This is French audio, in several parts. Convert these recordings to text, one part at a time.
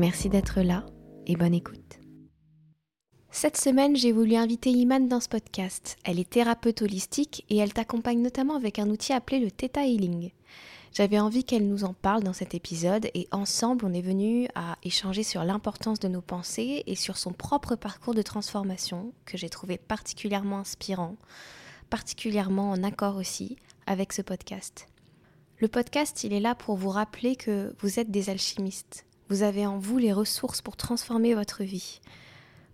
Merci d'être là et bonne écoute. Cette semaine, j'ai voulu inviter Iman dans ce podcast. Elle est thérapeute holistique et elle t'accompagne notamment avec un outil appelé le Theta Healing. J'avais envie qu'elle nous en parle dans cet épisode et ensemble, on est venu à échanger sur l'importance de nos pensées et sur son propre parcours de transformation que j'ai trouvé particulièrement inspirant, particulièrement en accord aussi avec ce podcast. Le podcast, il est là pour vous rappeler que vous êtes des alchimistes, vous avez en vous les ressources pour transformer votre vie,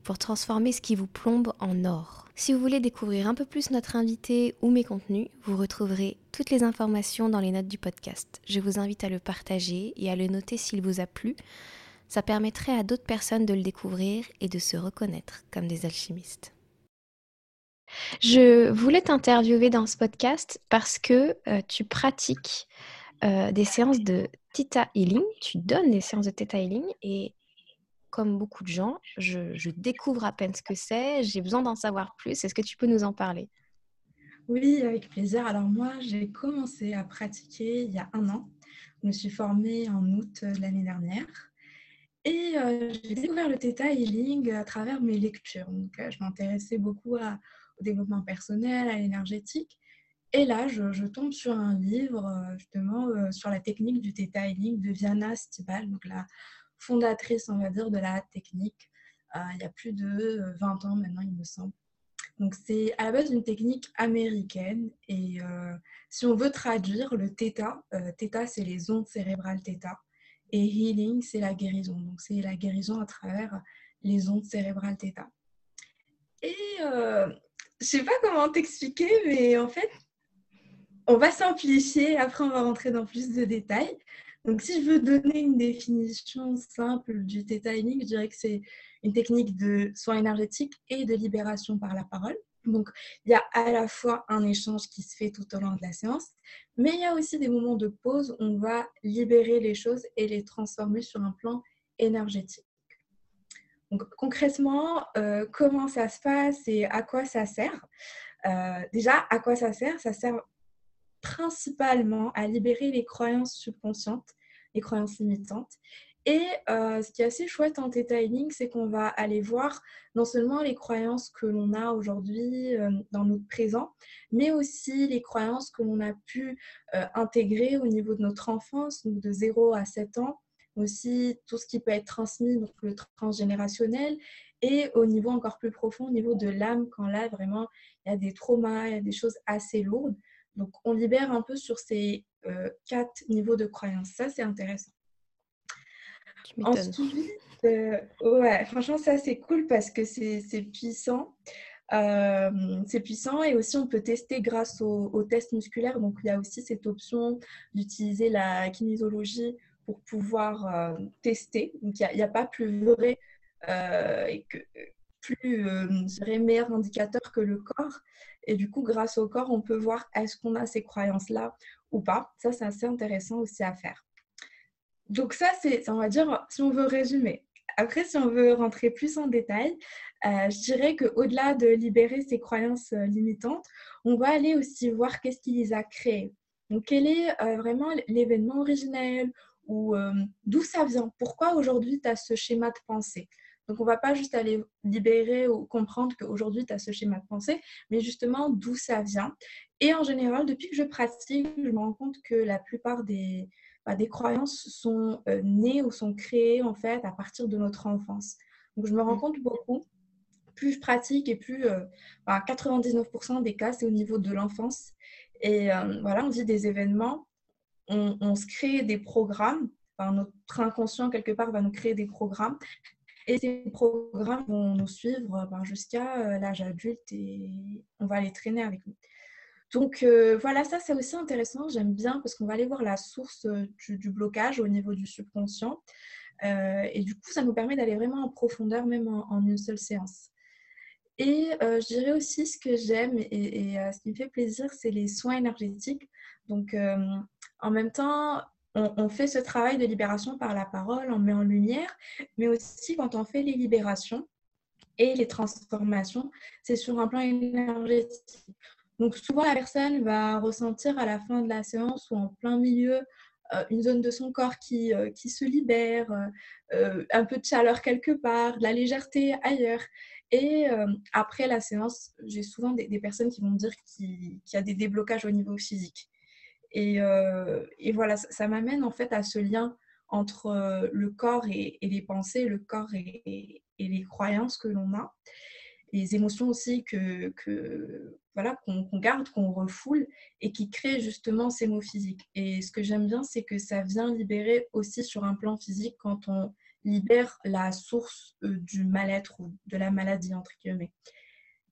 pour transformer ce qui vous plombe en or. Si vous voulez découvrir un peu plus notre invité ou mes contenus, vous retrouverez toutes les informations dans les notes du podcast. Je vous invite à le partager et à le noter s'il vous a plu. Ça permettrait à d'autres personnes de le découvrir et de se reconnaître comme des alchimistes. Je voulais t'interviewer dans ce podcast parce que euh, tu pratiques euh, des séances de Theta Healing. Tu donnes des séances de Theta Healing et comme beaucoup de gens, je, découvre à peine ce que c'est. J'ai besoin d'en savoir plus. Est-ce que tu peux nous en parler? Oui, avec plaisir. Alors moi, j'ai commencé à pratiquer il y a un an. Je me suis formée en août de l'année dernière. Et euh, j'ai découvert le Theta Healing à travers mes lectures. Donc, euh, je m'intéressais beaucoup au développement personnel, à l'énergétique. Et là, je, tombe sur un livre euh, justement euh, sur la technique du Theta Healing de Viana Stibal, donc la fondatrice, on va dire, de la technique. Euh, il y a plus de 20 ans maintenant, il me semble. Donc c'est à la base une technique américaine et si on veut traduire le Theta, Theta c'est les ondes cérébrales Theta et Healing c'est la guérison. Donc c'est la guérison à travers les ondes cérébrales Theta. Et je sais pas comment t'expliquer, mais en fait, on va simplifier, après on va rentrer dans plus de détails. Donc si je veux donner une définition simple du Theta Healing, je dirais que c'est une technique de soin énergétique et de libération par la parole. Donc, il y a à la fois un échange qui se fait tout au long de la séance, mais il y a aussi des moments de pause où on va libérer les choses et les transformer sur un plan énergétique. Donc, concrètement, euh, comment ça se passe et à quoi ça sert? Euh, Déjà, à quoi ça sert? Ça sert principalement à libérer les croyances subconscientes, les croyances limitantes. Et euh, ce qui est assez chouette en Theta c'est qu'on va aller voir non seulement les croyances que l'on a aujourd'hui euh, dans notre présent, mais aussi les croyances que l'on a pu euh, intégrer au niveau de notre enfance, donc de 0 à 7 ans, aussi tout ce qui peut être transmis, donc le transgénérationnel, et au niveau encore plus profond, au niveau de l'âme, quand là, vraiment, il y a des traumas, il y a des choses assez lourdes. Donc, on libère un peu sur ces euh, quatre niveaux de croyance. Ça, c'est intéressant. Ensuite, euh, ouais, franchement, ça, c'est cool parce que c'est puissant. Euh, c'est puissant et aussi on peut tester grâce au, au, test musculaire. Donc, il y a aussi cette option d'utiliser la kinésiologie pour pouvoir tester. Donc, il n'y a, pas plus vrai que, plus euh, meilleur indicateur que le corps. Et du coup, grâce au corps, on peut voir est-ce qu'on a ces croyances-là ou pas. Ça, c'est assez intéressant aussi à faire. Donc ça, c'est, on va dire, si on veut résumer. Après, si on veut rentrer plus en détail, euh, je dirais qu'au-delà de libérer ces croyances euh, limitantes, on va aller aussi voir qu'est-ce qui les a créées. Donc, quel est vraiment l'événement originel ou d'où ça vient? Pourquoi aujourd'hui tu as ce schéma de pensée? Donc, on ne va pas juste aller libérer ou comprendre qu'aujourd'hui, tu as ce schéma de pensée, mais justement d'où ça vient. Et en général, depuis que je pratique, je me rends compte que la plupart des, bah, des croyances sont euh, nées ou sont créées en fait à partir de notre enfance. Donc, je me rends mmh. compte beaucoup. Plus je pratique et plus, 99% bah, des cas, c'est au niveau de l'enfance. Et euh, voilà, on dit des événements, on, on se crée des programmes. Enfin, notre inconscient, quelque part, va nous créer des programmes et ces programmes vont nous suivre ben, jusqu'à euh, l'âge adulte et on va les traîner avec nous. Donc euh, voilà, ça c'est aussi intéressant, j'aime bien parce qu'on va aller voir la source euh, du, blocage au niveau du subconscient. et du coup, ça nous permet d'aller vraiment en profondeur, même en, une seule séance. Et je dirais aussi ce que j'aime et, ce qui me fait plaisir, c'est les soins énergétiques. Donc, en même temps, on, fait ce travail de libération par la parole, on met en lumière, mais aussi quand on fait les libérations et les transformations, c'est sur un plan énergétique. Donc souvent, la personne va ressentir à la fin de la séance ou en plein milieu euh, une zone de son corps qui, euh, qui se libère, euh, un peu de chaleur quelque part, de la légèreté ailleurs. Et après la séance, j'ai souvent des, personnes qui vont dire qu'il y a des déblocages au niveau physique. Et, et voilà, ça, m'amène en fait à ce lien entre le corps et, les pensées, le corps et, et les croyances que l'on a les émotions aussi que, que voilà qu'on garde, qu'on refoule et qui créent justement ces mots physiques. Et ce que j'aime bien, c'est que ça vient libérer aussi sur un plan physique quand on libère la source euh, du mal-être ou de la maladie entre guillemets.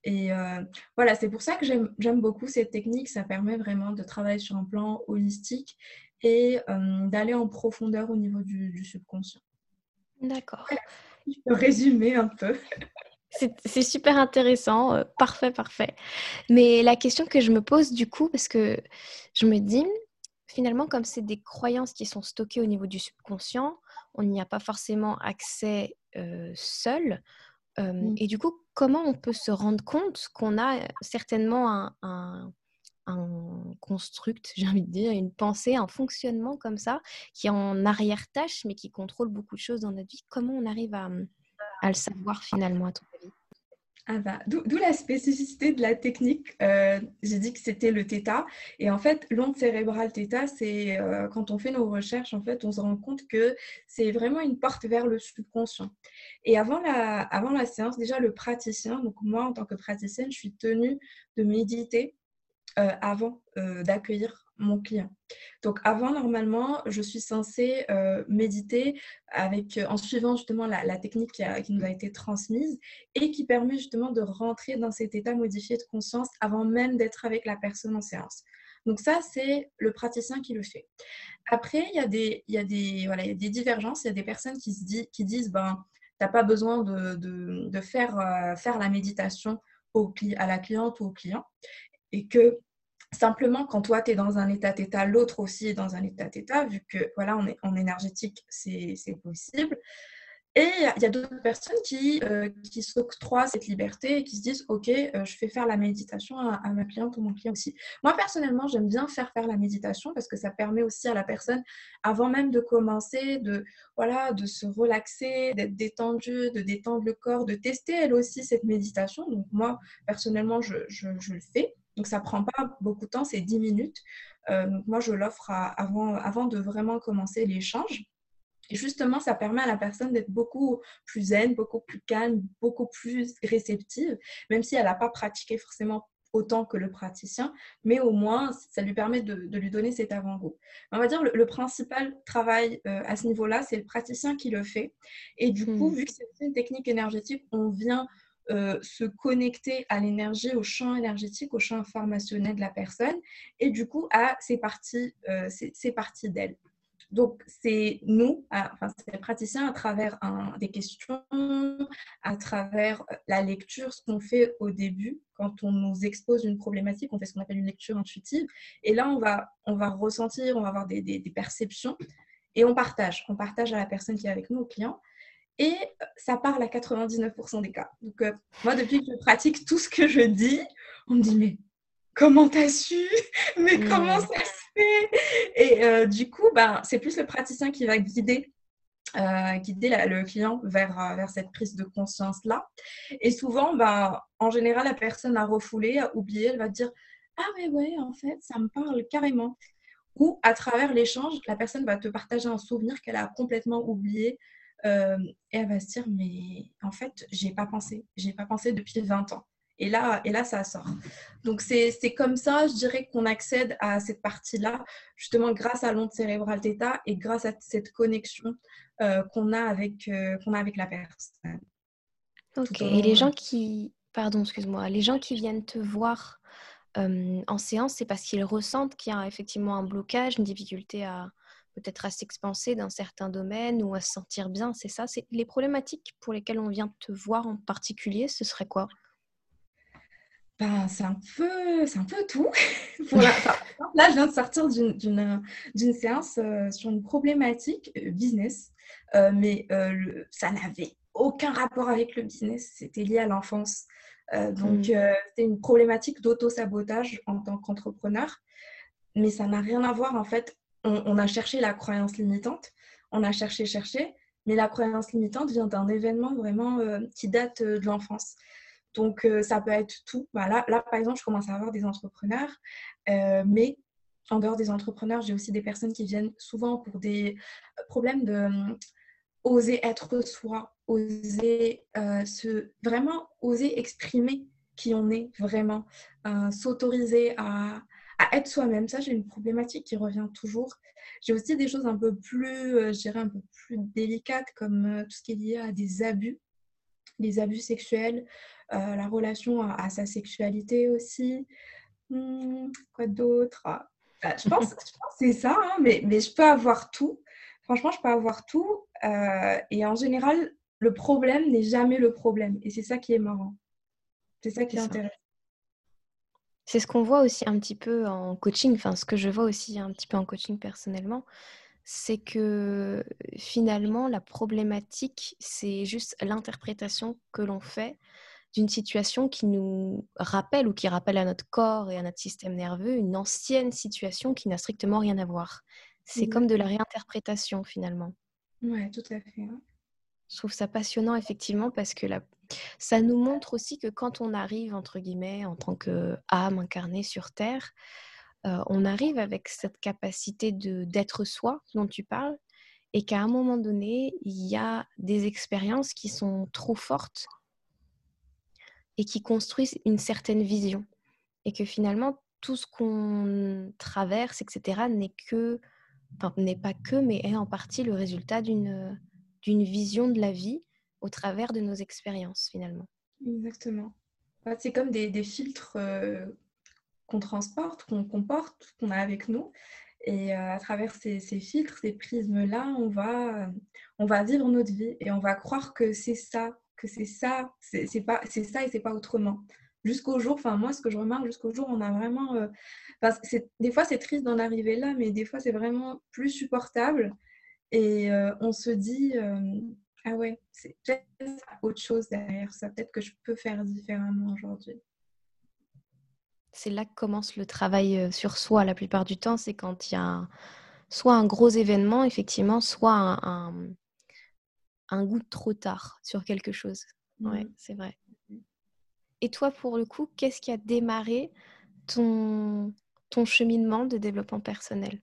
Et euh, voilà, c'est pour ça que j'aime beaucoup cette technique. Ça permet vraiment de travailler sur un plan holistique et euh, d'aller en profondeur au niveau du, subconscient. D'accord. Je peux résumer un peu. C'est super intéressant, euh, parfait, parfait. Mais la question que je me pose du coup, parce que je me dis, finalement, comme c'est des croyances qui sont stockées au niveau du subconscient, on n'y a pas forcément accès euh, seul. Euh, mmh. Et du coup, comment on peut se rendre compte qu'on a certainement un, construct, j'ai envie de dire, une pensée, un fonctionnement comme ça, qui est en arrière-tâche, mais qui contrôle beaucoup de choses dans notre vie. Comment on arrive à à le savoir finalement à avis ah bah, D'où la spécificité de la technique. Euh, j'ai dit que c'était le θ. Et en fait, l'onde cérébrale θ, c'est euh, quand on fait nos recherches, en fait, on se rend compte que c'est vraiment une porte vers le subconscient. Et avant la, avant la séance, déjà, le praticien, donc moi, en tant que praticienne, je suis tenue de méditer euh, avant d'accueillir mon client. Donc avant, normalement, je suis censée euh, méditer avec, euh, en suivant justement la, technique qui, nous a été transmise et qui permet justement de rentrer dans cet état modifié de conscience avant même d'être avec la personne en séance. Donc ça, c'est le praticien qui le fait. Après, il y a des, il y a des, voilà, il y a des divergences. Il y a des personnes qui, se disent, qui disent, ben, tu n'as pas besoin de, de, de faire, euh, faire la méditation au, à la cliente ou au client. Et que Simplement, quand toi, tu es dans un état d'état, l'autre aussi est dans un état d'état, vu que voilà, on est en énergétique, c'est possible. Et il y a d'autres personnes qui, euh, qui s'octroient cette liberté et qui se disent Ok, euh, je fais faire la méditation à, ma cliente ou mon client aussi. Moi, personnellement, j'aime bien faire faire la méditation parce que ça permet aussi à la personne, avant même de commencer, de, voilà, de se relaxer, d'être détendue, de détendre le corps, de tester elle aussi cette méditation. Donc, moi, personnellement, je, je le fais. Donc, ça prend pas beaucoup de temps, c'est 10 minutes. Euh, donc, moi, je l'offre avant, avant de vraiment commencer l'échange. Et justement, ça permet à la personne d'être beaucoup plus zen, beaucoup plus calme, beaucoup plus réceptive, même si elle n'a pas pratiqué forcément autant que le praticien, mais au moins, ça lui permet de, lui donner cet avant-goût. On va dire le, le principal travail euh, à ce niveau-là, c'est le praticien qui le fait. Et du coup, hmm. vu que c'est une technique énergétique, on vient euh, se connecter à l'énergie, au champ énergétique, au champ informationnel de la personne et du coup à ces parties, euh, parties d'elle. Donc, c'est nous, enfin, c'est les praticiens à travers des questions, à travers euh, la lecture, ce qu'on fait au début quand on nous expose une problématique, on fait ce qu'on appelle une lecture intuitive. Et là, on va, on va ressentir, on va avoir des, des perceptions et on partage. On partage à la personne qui est avec nous, au client. Et ça parle à 99% des cas. Donc, euh, moi, depuis que je pratique tout ce que je dis, on me dit, mais comment t'as su? Mais comment ça se fait? Et euh, du coup, ben, c'est plus le praticien qui va guider, euh, guider le client vers, vers cette prise de conscience-là. Et souvent, ben, en général, la personne a refoulé, a oublié, elle va dire, ah mais ouais, en fait, ça me parle carrément. Ou à travers l'échange, la personne va te partager un souvenir qu'elle a complètement oublié euh, et elle va se dire, mais en fait, j'ai pas pensé. J'ai pas pensé depuis 20 ans. Et là, et là ça sort. Donc, c'est comme ça, je dirais, qu'on accède à cette partie-là, justement grâce à l'onde cérébrale θ et grâce à cette connexion euh, qu'on a, avec, euh, qu'on a avec la personne. Ok. Et les gens qui... Pardon, excuse-moi. Les gens qui viennent te voir en séance, c'est parce qu'ils ressentent qu'il y a effectivement un blocage, une difficulté à, peut-être à s'expanser dans certains domaines ou à se sentir bien, c'est ça? C'est les problématiques pour lesquelles on vient te voir en particulier, ce serait quoi? Ben, c'est un peu, c'est un peu tout. là, je viens de sortir d'une séance euh, sur une problématique euh, business, euh, mais ça n'avait aucun rapport avec le business. C'était lié à l'enfance. donc, mmh. c'était une problématique d'auto-sabotage en tant qu'entrepreneur, mais ça n'a rien à voir. En fait, on, a cherché la croyance limitante, on a cherché, cherché, mais la croyance limitante vient d'un événement vraiment qui date de l'enfance. Donc, euh, ça peut être tout. Voilà. Là, par exemple, je commence à avoir des entrepreneurs, euh, mais en dehors des entrepreneurs, j'ai aussi des personnes qui viennent souvent pour des euh, problèmes de oser être soi, oser se vraiment oser exprimer qui on est vraiment, s'autoriser à, à, être soi-même. Ça, j'ai une problématique qui revient toujours. J'ai aussi des choses un peu plus, je dirais, un peu plus délicates comme tout ce qui est lié à des abus, les abus sexuels, euh, la relation à, sa sexualité aussi. Hmm, quoi d'autre? Bah, Je pense, que c'est ça, hein, mais, mais je peux avoir tout. Franchement, je peux avoir tout. Euh, et en général, le problème n'est jamais le problème. Et c'est ça qui est marrant. C'est ça qui est, intéressant. C'est ce qu'on voit aussi un petit peu en coaching, enfin ce que je vois aussi un petit peu en coaching personnellement, c'est que finalement la problématique, c'est juste l'interprétation que l'on fait d'une situation qui nous rappelle ou qui rappelle à notre corps et à notre système nerveux une ancienne situation qui n'a strictement rien à voir. C'est comme de la réinterprétation finalement. Oui, tout à fait. Je trouve ça passionnant effectivement parce que ça nous montre aussi que quand on arrive, entre guillemets, en tant qu'âme incarnée sur Terre, euh, on arrive avec cette capacité d'être soi dont tu parles et qu'à un moment donné, il y a des expériences qui sont trop fortes et qui construisent une certaine vision. Et que finalement, tout ce qu'on traverse, etc., n'est que, enfin, n'est pas que, mais est en partie le résultat d'une, d'une vision de la vie au travers de nos expériences, finalement. Exactement. C'est comme des, filtres euh, qu'on transporte, qu'on comporte, qu'on a avec nous. Et euh, à travers ces, filtres, ces prismes-là, on va, on va vivre notre vie et on va croire que c'est ça que c'est ça, c'est pas, c'est ça et c'est pas autrement. Jusqu'au jour, enfin moi ce que je remarque, jusqu'au jour, on a vraiment, euh, des fois c'est triste d'en arriver là, mais des fois c'est vraiment plus supportable et euh, on se dit ah ouais, c'est peut-être autre chose derrière ça, peut-être que je peux faire différemment aujourd'hui. C'est là que commence le travail sur soi la plupart du temps, c'est quand il y a soit un gros événement, effectivement, soit un, un goût trop tard sur quelque chose. Ouais, mmh. c'est vrai. Et toi, pour le coup, qu'est-ce qui a démarré ton, ton cheminement de développement personnel?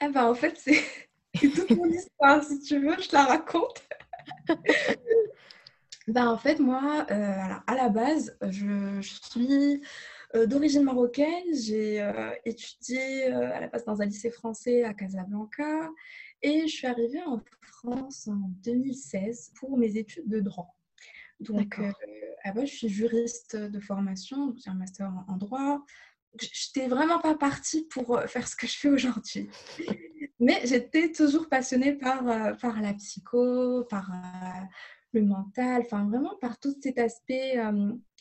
Ah bah, En fait, c'est toute mon histoire. Si tu veux, je la raconte. bah, en fait, moi, euh, à la base, je, suis euh, d'origine marocaine. J'ai euh, étudié à la base dans un lycée français à Casablanca. Et je suis arrivée en France en 2016 pour mes études de droit. Donc, je suis juriste de formation, j'ai un master en, droit. Je n'étais vraiment pas partie pour euh, faire ce que je fais aujourd'hui. Mais j'étais toujours passionnée par, euh, par la psycho, par euh, le mental, enfin vraiment par tout cet aspect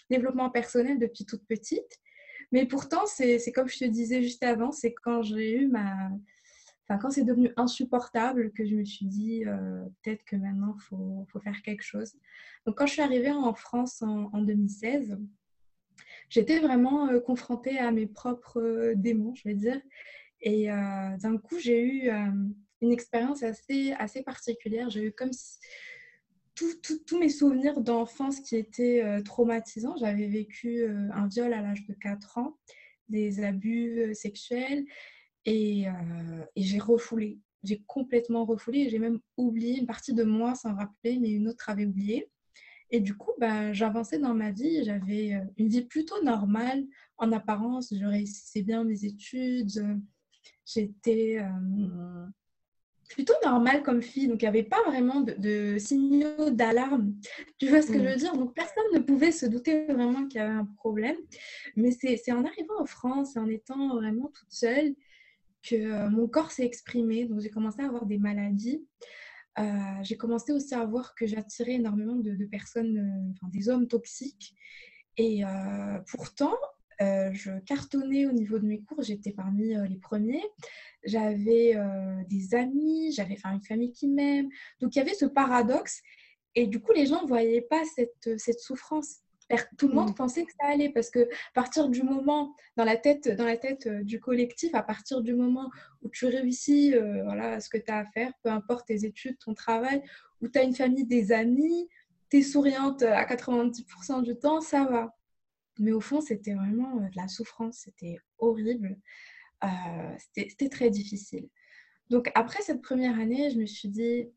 développement personnel depuis toute petite. Mais pourtant, c'est comme je te disais juste avant, c'est quand j'ai eu ma, Enfin, quand c'est devenu insupportable, que je me suis dit peut-être que maintenant il faut, faut, faire quelque chose. Donc, quand je suis arrivée en France en, 2016, j'étais vraiment euh, confrontée à mes propres euh, démons, je vais dire. Et d'un coup, j'ai eu une expérience assez, assez particulière. J'ai eu comme si tous mes souvenirs d'enfance qui étaient traumatisants. J'avais vécu un viol à l'âge de 4 ans, des abus sexuels. Euh, et, j'ai refoulé. J'ai complètement refoulé. J'ai même oublié une partie de moi sans rappeler, mais une autre avait oublié. Et du coup, bah, j'avançais dans ma vie. J'avais euh, une vie plutôt normale en apparence. Je réussissais bien mes études. J'étais euh, plutôt normale comme fille. Donc, il n'y avait pas vraiment de, signaux d'alarme. Tu vois ce que je veux dire? Donc, personne ne pouvait se douter vraiment qu'il y avait un problème. Mais c'est en arrivant en France, en étant vraiment toute seule, que mon corps s'est exprimé. Donc, j'ai commencé à avoir des maladies. J'ai commencé aussi à voir que j'attirais énormément de, personnes, enfin, des hommes toxiques. Et pourtant, je cartonnais au niveau de mes cours, j'étais parmi les premiers. J'avais des amis, j'avais une famille qui m'aime. Donc il y avait ce paradoxe. Et du coup, les gens ne voyaient pas cette, cette souffrance tout le monde mm. pensait que ça allait parce que à partir du moment dans la tête dans la tête euh, du collectif à partir du moment où tu réussis euh, voilà ce que tu as à faire peu importe tes études ton travail où tu as une famille des amis tu es souriante à 90% du temps ça va. Mais au fond c'était vraiment euh, de la souffrance c'était horrible. C'était très difficile. Donc après cette première année je me suis dit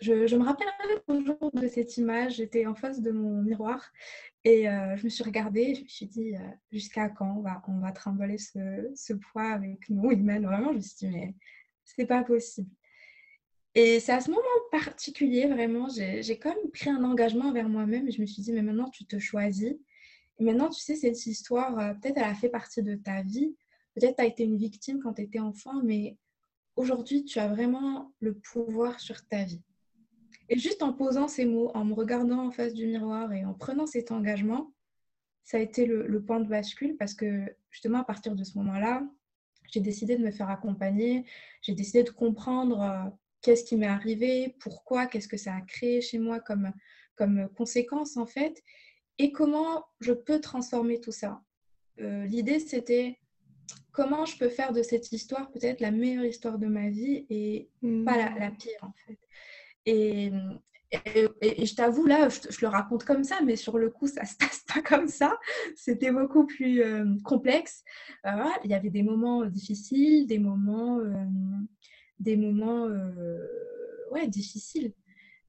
je, me rappellerai toujours de cette image. J'étais en face de mon miroir et euh, je me suis regardée. Je me suis dit, euh, jusqu'à quand on va, on trimballer ce, poids avec nous, Imen Vraiment, je me suis dit, mais c'est pas possible. Et c'est à ce moment particulier, vraiment, j'ai même pris un engagement envers moi-même et je me suis dit, mais maintenant, tu te choisis. Et maintenant, tu sais, cette histoire, euh, peut-être elle a fait partie de ta vie. Peut-être tu as été une victime quand tu étais enfant, mais aujourd'hui, tu as vraiment le pouvoir sur ta vie. Et juste en posant ces mots, en me regardant en face du miroir et en prenant cet engagement, ça a été le, point de bascule parce que justement à partir de ce moment-là, j'ai décidé de me faire accompagner, j'ai décidé de comprendre euh, qu'est-ce qui m'est arrivé, pourquoi, qu'est-ce que ça a créé chez moi comme, comme conséquence en fait, et comment je peux transformer tout ça. Euh, l'idée c'était comment je peux faire de cette histoire peut-être la meilleure histoire de ma vie et pas la, la, pire en fait. Et, je t'avoue, là, je, le raconte comme ça, mais sur le coup, ça se passe pas comme ça. C'était beaucoup plus euh, complexe. Euh, il y avait des moments difficiles, des moments, euh, des moments ouais, difficiles.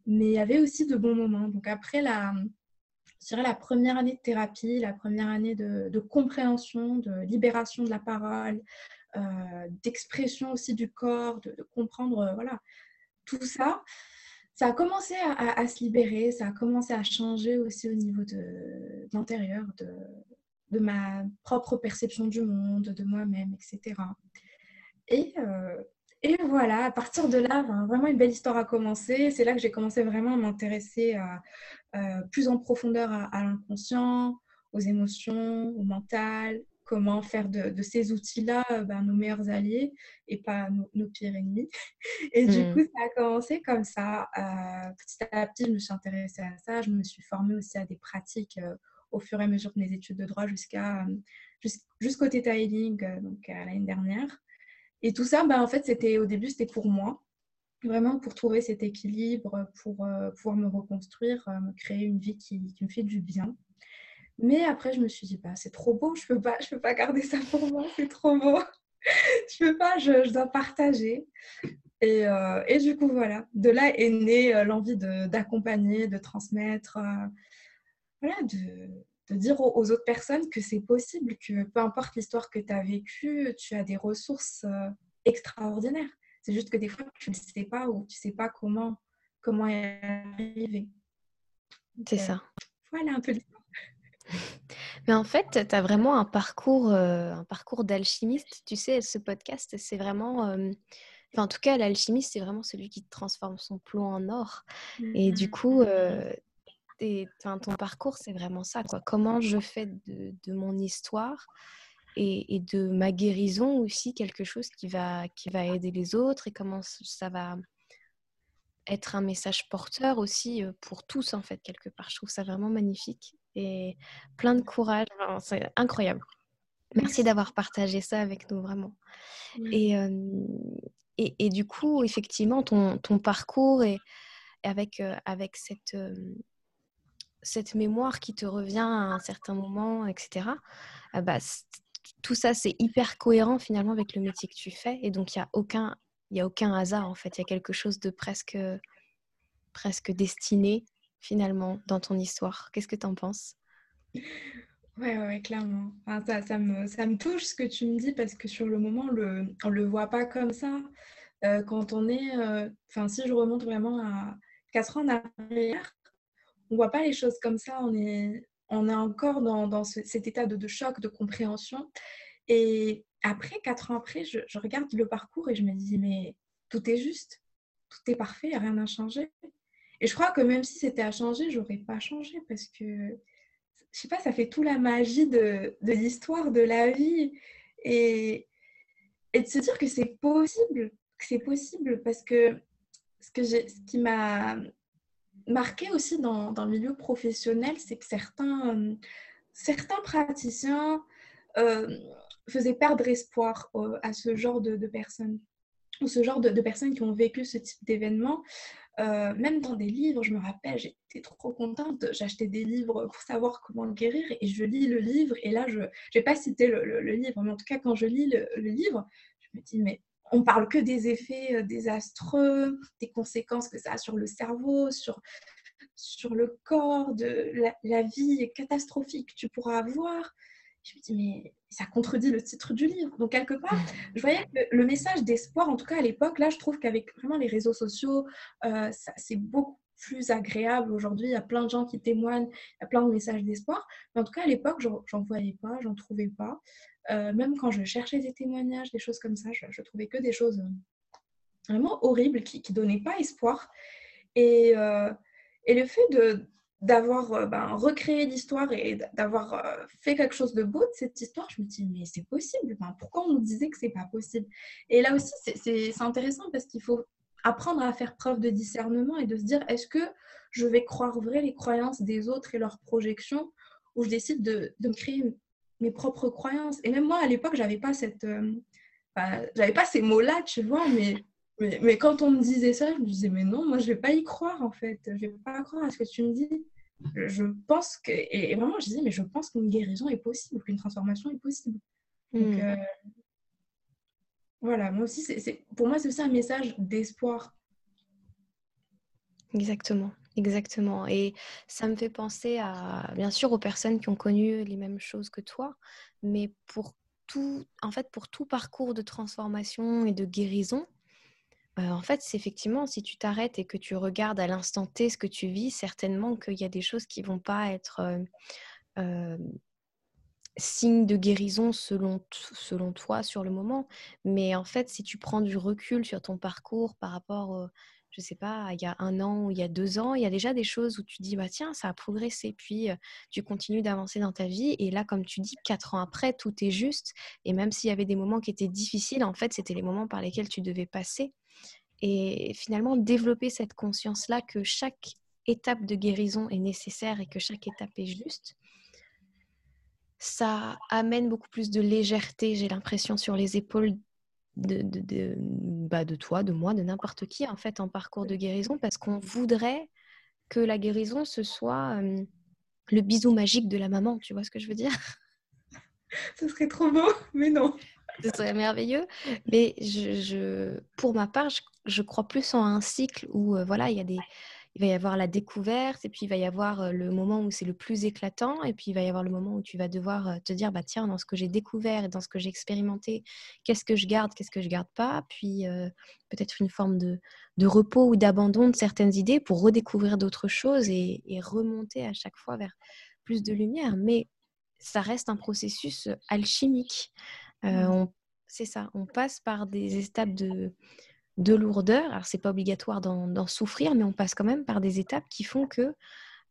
Mais il y avait aussi de bons moments. Donc après la, je la première année de thérapie, la première année de, de compréhension, de libération de la parole, d'expression aussi du corps, de, de comprendre voilà, tout ça ça a commencé à, se libérer, ça a commencé à changer aussi au niveau de, l'intérieur, de, de, ma propre perception du monde, de moi-même, etc. Et, euh, et, voilà, à partir de là, ben, vraiment une belle histoire a commencé. C'est là que j'ai commencé vraiment à m'intéresser plus en profondeur à l'inconscient, aux émotions, au mental, comment faire de, ces outils-là euh, ben, nos meilleurs alliés et pas nos, pires ennemis. Et du mmh. coup, ça a commencé comme ça. Euh, petit à petit, je me suis intéressée à ça. Je me suis formée aussi à des pratiques euh, au fur et à mesure de mes études de droit jusqu'à jusqu'au Theta Healing, donc l'année dernière. Et tout ça, ben, en fait, c'était au début, c'était pour moi. Vraiment pour trouver cet équilibre, pour pouvoir me reconstruire, me créer une vie qui, qui me fait du bien. Mais après, je me suis dit, bah, c'est trop beau, je ne peux, pas, je peux pas garder ça pour moi, c'est trop beau. je peux pas, je, dois partager. Et, euh, et, du coup, voilà, de là est née euh, l'envie d'accompagner, de, transmettre, euh, voilà, de, de dire aux, autres personnes que c'est possible, que peu importe l'histoire que tu as vécue, tu as des ressources extraordinaires. C'est juste que des fois, tu ne sais pas ou tu ne sais pas comment, comment y arriver. C'est ça. Voilà un peu mais en fait, tu as vraiment un parcours, euh, un parcours d'alchimiste. Tu sais, ce podcast, c'est vraiment... Euh, en tout cas, l'alchimiste, c'est vraiment celui qui transforme son plomb en or. Et du coup, euh, ton parcours, c'est vraiment ça. Quoi. Comment je fais de, mon histoire et, de ma guérison aussi quelque chose qui va, qui va aider les autres et comment ça va être un message porteur aussi pour tous, en fait, quelque part. Je trouve ça vraiment magnifique et plein de courage. c'est incroyable. Merci d'avoir partagé ça avec nous, vraiment. Et, et, et, du coup, effectivement, ton, ton parcours et avec, avec cette, cette mémoire qui te revient à un certain moment, etc., ah bah, tout ça, c'est hyper cohérent finalement avec le métier que tu fais. Et donc, il n'y a, aucun, y a aucun hasard, en fait. Il y a quelque chose de presque, presque destiné finalement dans ton histoire? Qu'est-ce que tu en penses? Ouais, ouais, clairement. ça, ça, me, ça me touche ce que tu me dis parce que sur le moment, le, on ne le voit pas comme ça. Euh, quand on est, euh, enfin, si je remonte vraiment à 4 ans en arrière, on ne voit pas les choses comme ça. On est, on est encore dans, dans cet état de, choc, de compréhension. Et après, quatre ans après, je, regarde le parcours et je me dis, mais tout est juste, tout est parfait, rien à changer. Et je crois que même si c'était à changer, j'aurais pas changé parce que, je sais pas, ça fait tout la magie de, l'histoire, de la vie. Et, de se dire que c'est possible, que c'est possible parce que ce, que ce qui m'a marqué aussi dans, le milieu professionnel, c'est que certains, certains praticiens euh, faisaient perdre espoir à ce genre de, personnes, ou ce genre de, personnes qui ont vécu ce type d'événement. Même dans des livres, je me rappelle, j'étais trop contente, j'achetais des livres pour savoir comment guérir et je lis le livre et là, je ne vais pas citer le, livre, mais en tout cas, quand je lis le, le livre, je me dis, mais on parle que des effets euh, désastreux, des conséquences que ça a sur le cerveau, sur, sur le corps, de la, vie catastrophique que tu pourras avoir. Je me dis, mais ça contredit le titre du livre. Donc, quelque part, je voyais que le message d'espoir, en tout cas à l'époque, là, je trouve qu'avec vraiment les réseaux sociaux, euh, c'est beaucoup plus agréable aujourd'hui. Il y a plein de gens qui témoignent, il y a plein de messages d'espoir. Mais en tout cas, à l'époque, j'en voyais pas, j'en trouvais pas. Euh, même quand je cherchais des témoignages, des choses comme ça, je, trouvais que des choses euh, vraiment horribles qui ne donnaient pas espoir. Et, euh, et le fait de d'avoir ben, recréé l'histoire et d'avoir fait quelque chose de beau de cette histoire, je me dis, mais c'est possible. pourquoi on nous disait que c'est pas possible? Et là aussi, c'est intéressant parce qu'il faut apprendre à faire preuve de discernement et de se dire, est-ce que je vais croire vrai les croyances des autres et leurs projections ou je décide de, me créer mes propres croyances? Et même moi, à l'époque, j'avais pas euh, j'avais pas ces mots-là, tu vois, mais, mais, quand on me disait ça, je me disais, mais non, moi, je vais pas y croire, en fait. Je vais pas croire à ce que tu me dis. Je, pense que, et, vraiment, je disais, mais je pense qu'une guérison est possible, qu'une transformation est possible. Donc, hmm. euh, voilà, moi aussi, c'est, pour moi, c'est aussi un message d'espoir. Exactement. Exactement. Et ça me fait penser à, bien sûr, aux personnes qui ont connu les mêmes choses que toi, mais pour tout, en fait, pour tout parcours de transformation et de guérison, en fait, c'est effectivement, si tu t'arrêtes et que tu regardes à l'instant T ce que tu vis, certainement qu'il y a des choses qui vont pas être signes de guérison selon, selon toi sur le moment. Mais en fait, si tu prends du recul sur ton parcours par rapport je sais pas, il y a un an ou il y a deux ans, il y a déjà des choses où tu dis, bah tiens, ça a progressé, puis tu continues d'avancer dans ta vie. Et là, comme tu dis, quatre ans après, tout est juste. Et même s'il y avait des moments qui étaient difficiles, en fait, c'était les moments par lesquels tu devais passer. Et finalement, développer cette conscience-là que chaque étape de guérison est nécessaire et que chaque étape est juste, ça amène beaucoup plus de légèreté, j'ai l'impression, sur les épaules de, de, bah de toi, de moi, de n'importe qui en fait en parcours de guérison parce qu'on voudrait que la guérison ce soit le bisou magique de la maman, tu vois ce que je veux dire? Ce serait trop beau, mais non. Ce serait merveilleux, mais je, je pour ma part, je, je, crois plus en un cycle où voilà, il y a des il va y avoir la découverte, et puis il va y avoir le moment où c'est le plus éclatant, et puis il va y avoir le moment où tu vas devoir te dire, bah tiens, dans ce que j'ai découvert et dans ce que j'ai expérimenté, qu'est-ce que je garde, qu'est-ce que je garde pas, puis peut-être une forme de, de repos ou d'abandon de certaines idées pour redécouvrir d'autres choses et, remonter à chaque fois vers plus de lumière. Mais ça reste un processus alchimique. Mmh. c'est ça, on passe par des étapes de de lourdeur. Alors, c'est pas obligatoire d'en souffrir, mais on passe quand même par des étapes qui font que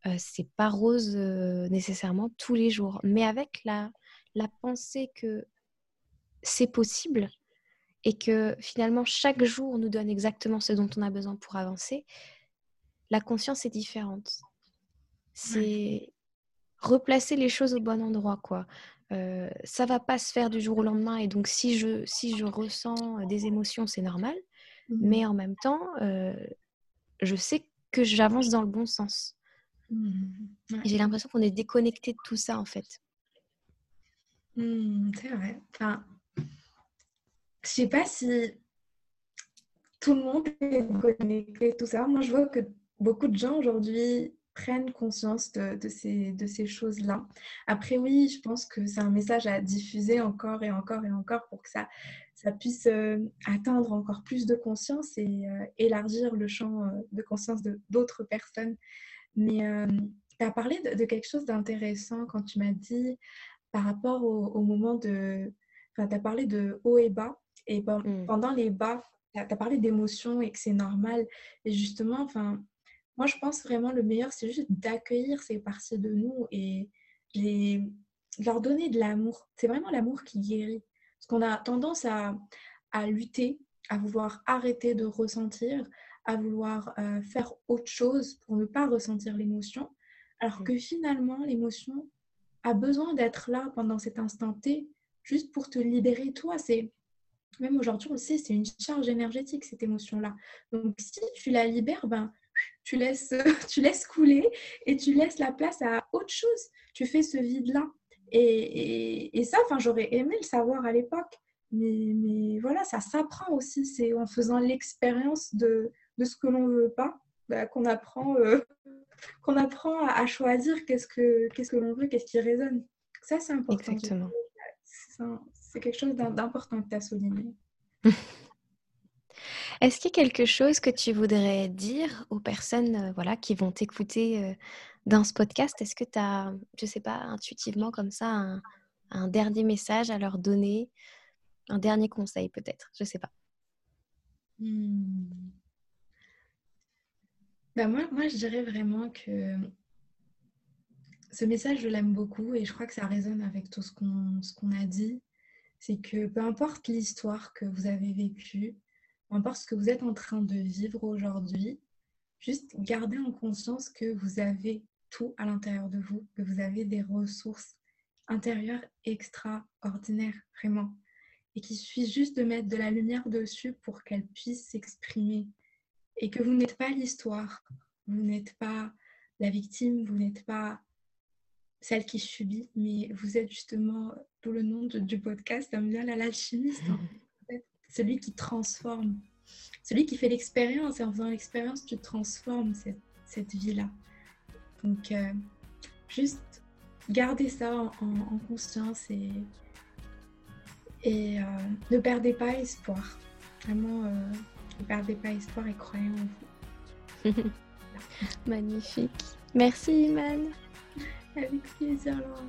euh, c'est pas rose euh, nécessairement tous les jours. Mais avec la, la pensée que c'est possible et que finalement chaque jour nous donne exactement ce dont on a besoin pour avancer, la conscience est différente. C'est replacer les choses au bon endroit, quoi. Euh, ça va pas se faire du jour au lendemain et donc si je, si je ressens des émotions, c'est normal. Mmh. Mais en même temps, euh, je sais que j'avance dans le bon sens. Mmh. J'ai l'impression qu'on est déconnecté de tout ça, en fait. Mmh, c'est vrai. Enfin, je sais pas si tout le monde est connecté, tout ça. Moi, je vois que beaucoup de gens aujourd'hui prennent conscience de, de ces, de ces choses-là. Après, oui, je pense que c'est un message à diffuser encore et encore et encore pour que ça, ça puisse euh, atteindre encore plus de conscience et euh, élargir le champ euh, de conscience d'autres personnes. Mais tu as parlé de, quelque chose d'intéressant quand tu m'as dit par rapport au, moment de, tu as parlé de haut et bas. Et mmh. pendant les bas, tu as, parlé d'émotions et que c'est normal. Et justement, enfin, moi, je pense vraiment le meilleur, c'est juste d'accueillir ces parties de nous et les, leur donner de l'amour. C'est vraiment l'amour qui guérit. Parce qu'on a tendance à, à, lutter, à vouloir arrêter de ressentir, à vouloir euh, faire autre chose pour ne pas ressentir l'émotion. Alors mmh. que finalement, l'émotion a besoin d'être là pendant cet instant T, juste pour te libérer toi. C'est même aujourd'hui, on le sait, c'est une charge énergétique cette émotion-là. Donc si tu la libères, ben tu laisses, tu laisses couler et tu laisses la place à autre chose. Tu fais ce vide-là. Et, et, ça, enfin, j'aurais aimé le savoir à l'époque. Mais, mais, voilà, ça s'apprend aussi. C'est en faisant l'expérience de, de, ce que l'on ne veut pas bah, qu'on apprend, euh, qu'on apprend à, choisir qu'est-ce que, qu'est-ce que l'on veut, qu'est-ce qui résonne. Ça, c'est important. Exactement. C'est quelque chose d'important que tu as souligné. Est-ce qu'il y a quelque chose que tu voudrais dire aux personnes euh, voilà, qui vont t'écouter euh, dans ce podcast? Est-ce que tu as, je ne sais pas, intuitivement comme ça, un, dernier message à leur donner? Un dernier conseil peut-être? Je ne sais pas. Hmm. Bah, moi, moi, je dirais vraiment que ce message, je l'aime beaucoup et je crois que ça résonne avec tout ce qu'on a dit. C'est que peu importe l'histoire que vous avez vécue, importe ce que vous êtes en train de vivre aujourd'hui, juste gardez en conscience que vous avez tout à l'intérieur de vous, que vous avez des ressources intérieures extraordinaires, vraiment. Et qu'il suffit juste de mettre de la lumière dessus pour qu'elle puisse s'exprimer. Et que vous n'êtes pas l'histoire, vous n'êtes pas la victime, vous n'êtes pas celle qui subit, mais vous êtes justement, tout le nom du podcast, comme bien l'alchimiste. Hein. celui qui transforme, celui qui fait l'expérience. Et en faisant l'expérience, tu transformes cette, cette vie-là. Donc, euh, juste gardez ça en, conscience et, et euh, ne perdez pas espoir. Vraiment, euh, ne perdez pas espoir et croyez en vous. Magnifique. Merci, Iman. Avec plaisir, Laurent.